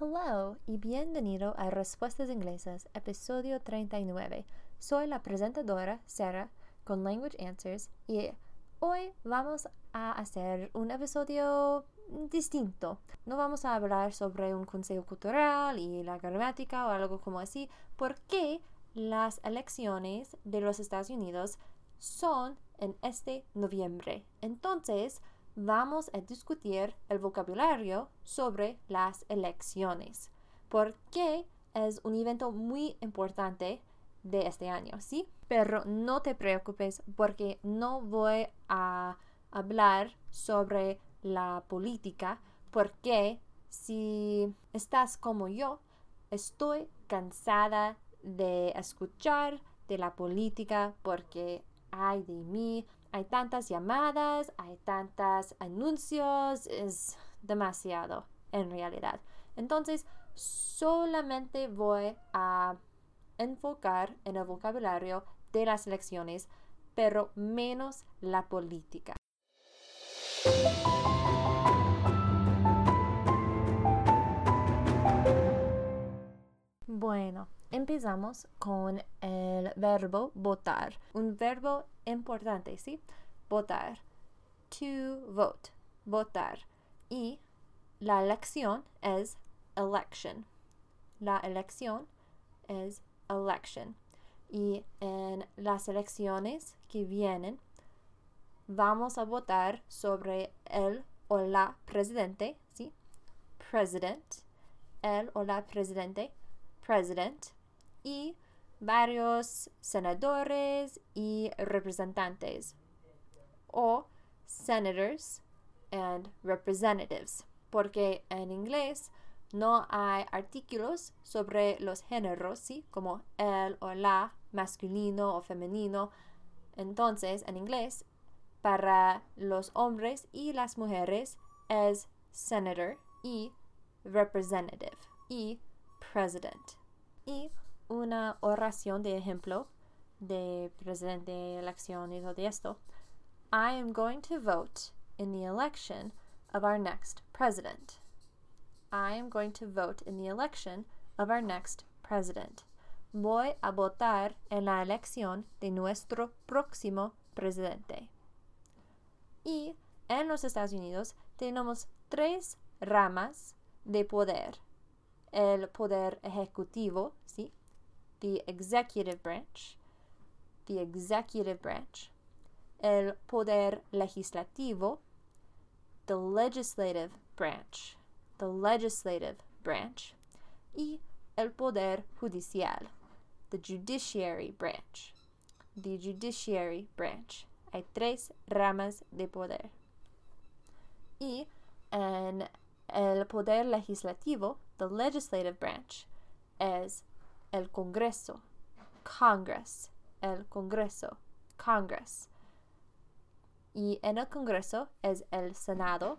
Hello y bienvenido a Respuestas Inglesas, episodio 39. Soy la presentadora Sarah con Language Answers y hoy vamos a hacer un episodio distinto. No vamos a hablar sobre un consejo cultural y la gramática o algo como así, porque las elecciones de los Estados Unidos son en este noviembre. Entonces, vamos a discutir el vocabulario sobre las elecciones, porque es un evento muy importante de este año, ¿sí? Pero no te preocupes porque no voy a hablar sobre la política, porque si estás como yo, estoy cansada de escuchar de la política porque ay de mí, hay tantas llamadas, hay tantos anuncios, es demasiado en realidad. Entonces, solamente voy a enfocar en el vocabulario de las elecciones, pero menos la política. Bueno, empezamos con el verbo votar. Un verbo importante, ¿sí? Votar. To vote. Votar. Y la elección es election. La elección es election. Y en las elecciones que vienen, vamos a votar sobre el o la presidente, ¿sí? President. El o la presidente. President y varios senadores y representantes o senators and representatives porque en inglés no hay artículos sobre los géneros, ¿sí? como el o la, masculino o femenino. Entonces, en inglés, para los hombres y las mujeres es senator y representative y president. Una oración de ejemplo de presidente, elección y todo esto. I am going to vote in the election of our next president. I am going to vote in the election of our next president. Voy a votar en la elección de nuestro próximo presidente. Y en los Estados Unidos tenemos tres ramas de poder. El poder ejecutivo, ¿sí? The executive branch, the executive branch, el poder legislativo, the legislative branch, the legislative branch, y el poder judicial, the judiciary branch, the judiciary branch. Hay tres ramas de poder. Y en el poder legislativo, the legislative branch, es el Congreso, Congress, el Congreso, Congress. Y en el Congreso es el Senado,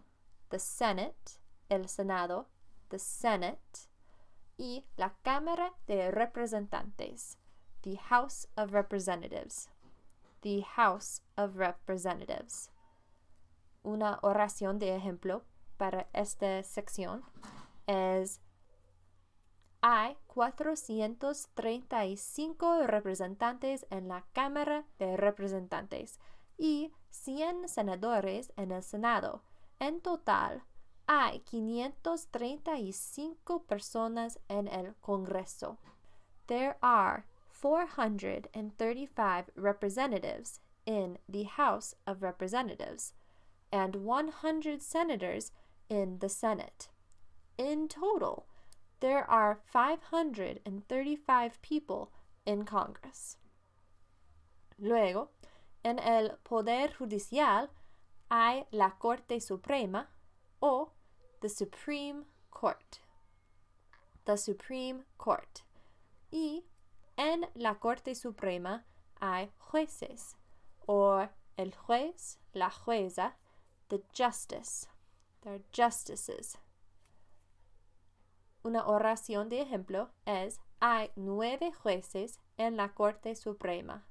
the Senate, el Senado, the Senate. Y la Cámara de Representantes, the House of Representatives, the House of Representatives. Una oración de ejemplo para esta sección es hay 435 representantes en la Cámara de Representantes y 100 senadores en el Senado. En total, hay 535 personas en el Congreso. There are 435 representatives in the House of Representatives and 100 senators in the Senate. In total, there are 535 people in Congress. Luego, en el Poder Judicial hay la Corte Suprema o the Supreme Court. The Supreme Court. Y en la Corte Suprema hay jueces o el juez, la jueza, the justice. They're justices. Una oración de ejemplo es hay nueve jueces en la Corte Suprema.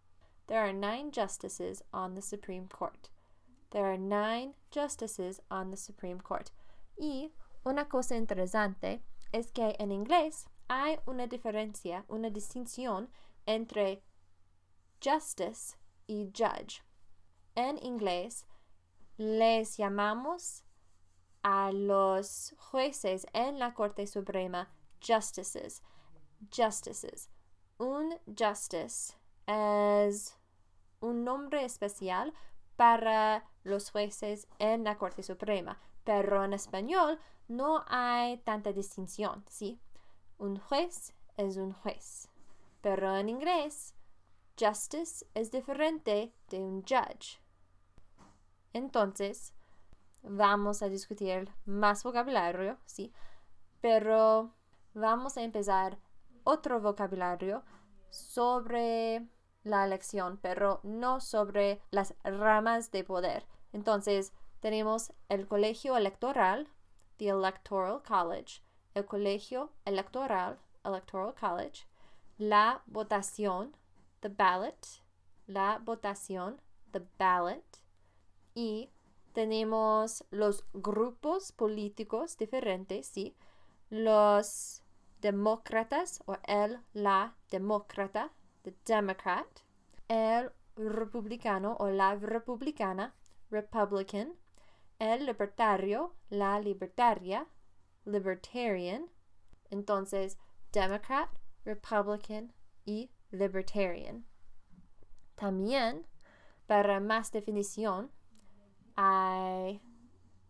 There are nine justices on the Supreme Court. There are nine justices on the Supreme Court. Y una cosa interesante, es que en inglés hay una diferencia, una distinción entre justice y judge. En inglés les llamamos a los jueces en la Corte Suprema justices. Justices. Un justice es un nombre especial para los jueces en la Corte Suprema, pero en español no hay tanta distinción, ¿sí? Un juez es un juez, pero en inglés, justice es diferente de un judge. Entonces, vamos a discutir más vocabulario, ¿sí? Pero vamos a empezar otro vocabulario sobre la elección, pero no sobre las ramas de poder. Entonces, tenemos el colegio electoral, the Electoral College, el colegio electoral, Electoral College, la votación, the ballot, la votación, the ballot, y tenemos los grupos políticos diferentes, ¿sí? Los demócratas o el, la demócrata, the Democrat, el republicano o la republicana, Republican, el libertario, la libertaria, Libertarian. Entonces, Democrat, Republican y Libertarian. También, para más definición, hay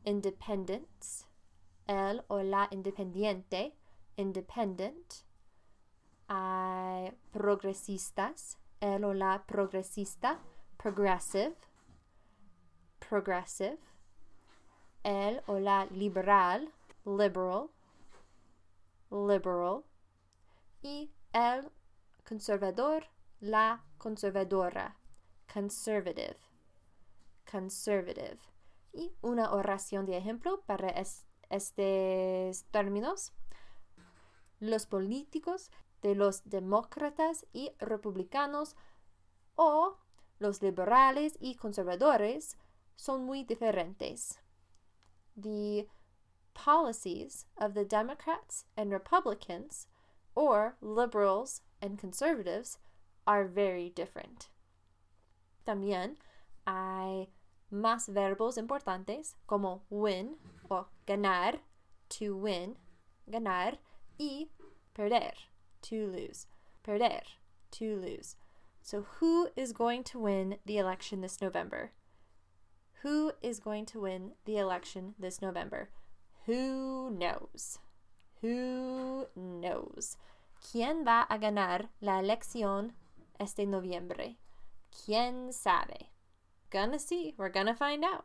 independents, el o la independiente, independent. Hay progresistas, el o la progresista, progressive, progressive. El o la liberal, liberal, liberal. Y el conservador, la conservadora, conservative, conservative. Y una oración de ejemplo para estos términos. Los políticos de los demócratas y republicanos o los liberales y conservadores son muy diferentes. The policies of the Democrats and Republicans, or liberals and conservatives, are very different. También hay más verbos importantes como win o ganar, to win, ganar, y perder, to lose, perder, to lose. So, who is going to win the election this November? Who is going to win the election this November? Who knows? Who knows? ¿Quién va a ganar la elección este noviembre? ¿Quién sabe? Gonna see, we're gonna find out.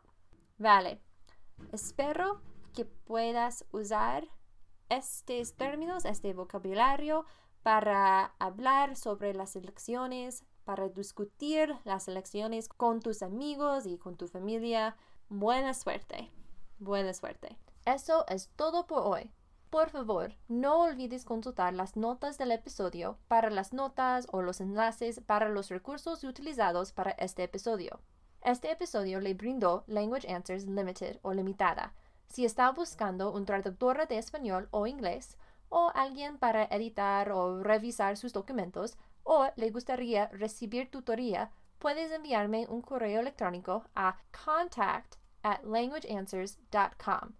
Vale. Espero que puedas usar estos términos, este vocabulario para hablar sobre las elecciones, para discutir las elecciones con tus amigos y con tu familia. Buena suerte. Buena suerte. Eso es todo por hoy. Por favor, no olvides consultar las notas del episodio para las notas o los enlaces para los recursos utilizados para este episodio. Este episodio le brindó Language Answers Limited o Limitada. Si está buscando un traductor de español o inglés, o alguien para editar o revisar sus documentos, o le gustaría recibir tutoría, puedes enviarme un correo electrónico a contact at languageanswers.com.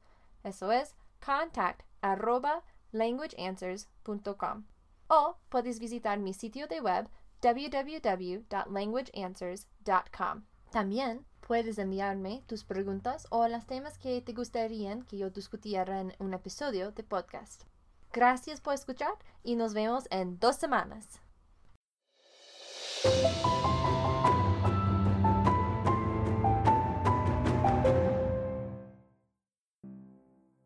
Eso es contact arroba languageanswers.com. O puedes visitar mi sitio de web www.languageanswers.com. También puedes enviarme tus preguntas o los temas que te gustarían que yo discutiera en un episodio de podcast. Gracias por escuchar y nos vemos en dos semanas.